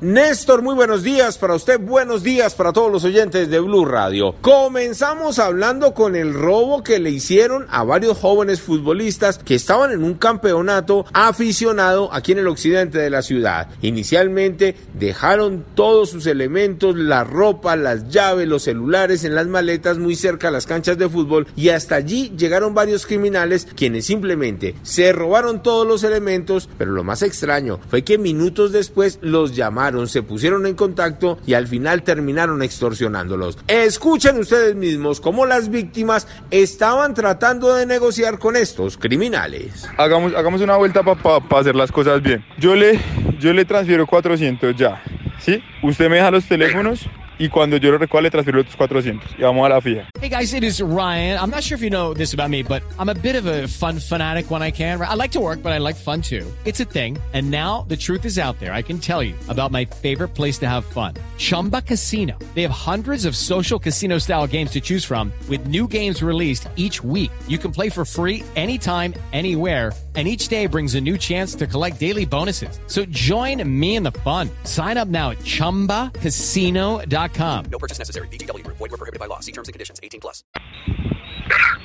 Néstor, muy buenos días para usted, buenos días para todos los oyentes de Blue Radio. Comenzamos hablando con el robo que le hicieron a varios jóvenes futbolistas que estaban en un campeonato aficionado aquí en el occidente de la ciudad. Inicialmente dejaron todos sus elementos, la ropa, las llaves, los celulares en las maletas muy cerca a las canchas de fútbol y hasta allí llegaron varios criminales quienes simplemente se robaron todos los elementos, pero lo más extraño fue que minutos después los llamaron se pusieron en contacto y al final terminaron extorsionándolos. Escuchen ustedes mismos cómo las víctimas estaban tratando de negociar con estos criminales. Hagamos, hagamos una vuelta para hacer las cosas bien. Yo le, yo le transfiero 400 ya, ¿sí? Usted me deja los teléfonos y cuando yo lo transfiero otros 400 y vamos a la fija. Hey guys, it is Ryan. I'm not sure if you know this about me, but I'm a bit of a fun fanatic when I can. I like to work, but I like fun too. It's a thing. And now the truth is out there. I can tell you about my favorite place to have fun. Chumba Casino. They have hundreds of social casino style games to choose from with new games released each week. You can play for free anytime, anywhere and each day brings a new chance to collect daily bonuses. So join me in the fun. Sign up now at ChumbaCasino.com. No purchase necessary. BGW. Void were prohibited by law. See terms and conditions. 18 plus.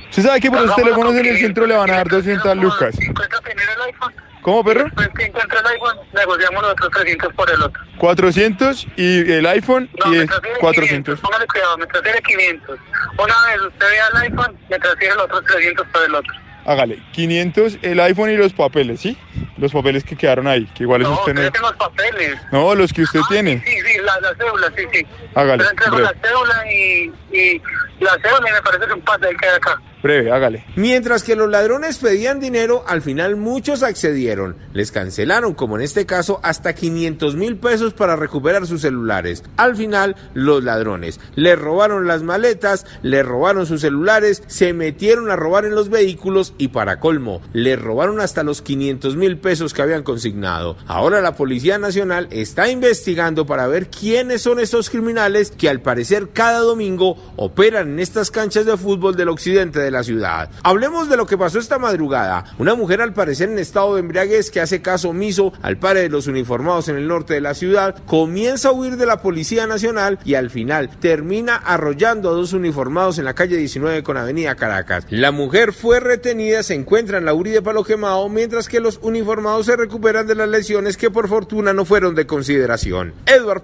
¿Usted sabe que por los teléfonos en el centro le van a dar 200 lucas? Encuentra primero el iPhone. ¿Cómo, perro? Después que encuentra el iPhone, negociamos los otros 300 por el otro. 400 y el iPhone No, y me es transfiere 400. 500. Póngale cuidado, me transfiere 500. Una vez usted vea el iPhone, me transfiere los otros 300 por el otro. Hágale, 500 el iPhone y los papeles, ¿sí? Los papeles que quedaron ahí, que igual es No, usted usted no... tengo los papeles. No, los que usted Ah, tiene. Sí, sí, la, la cédula, sí, sí. Hágale, le entrego breve. la cédula y, y la cédula y me parece que un pase ahí queda acá. Breve, hágale. Mientras que los ladrones pedían dinero, al final muchos accedieron. Les cancelaron, como en este caso, hasta 500 mil pesos para recuperar sus celulares. Al final, los ladrones le robaron las maletas, le robaron sus celulares, se metieron a robar en los vehículos y para colmo, le robaron hasta los 500 mil pesos que habían consignado. Ahora la Policía Nacional está investigando para ver quiénes son estos criminales que al parecer cada domingo operan en estas canchas de fútbol del occidente de la ciudad. Hablemos de lo que pasó esta madrugada. Una mujer al parecer en estado de embriaguez que hace caso omiso al padre de los uniformados en el norte de la ciudad comienza a huir de la Policía Nacional y al final termina arrollando a dos uniformados en la calle 19 con Avenida Caracas. La mujer fue retenida, se encuentra en la URI de Palo Quemado, mientras que los uniformados se recuperan de las lesiones que por fortuna no fueron de consideración. Edward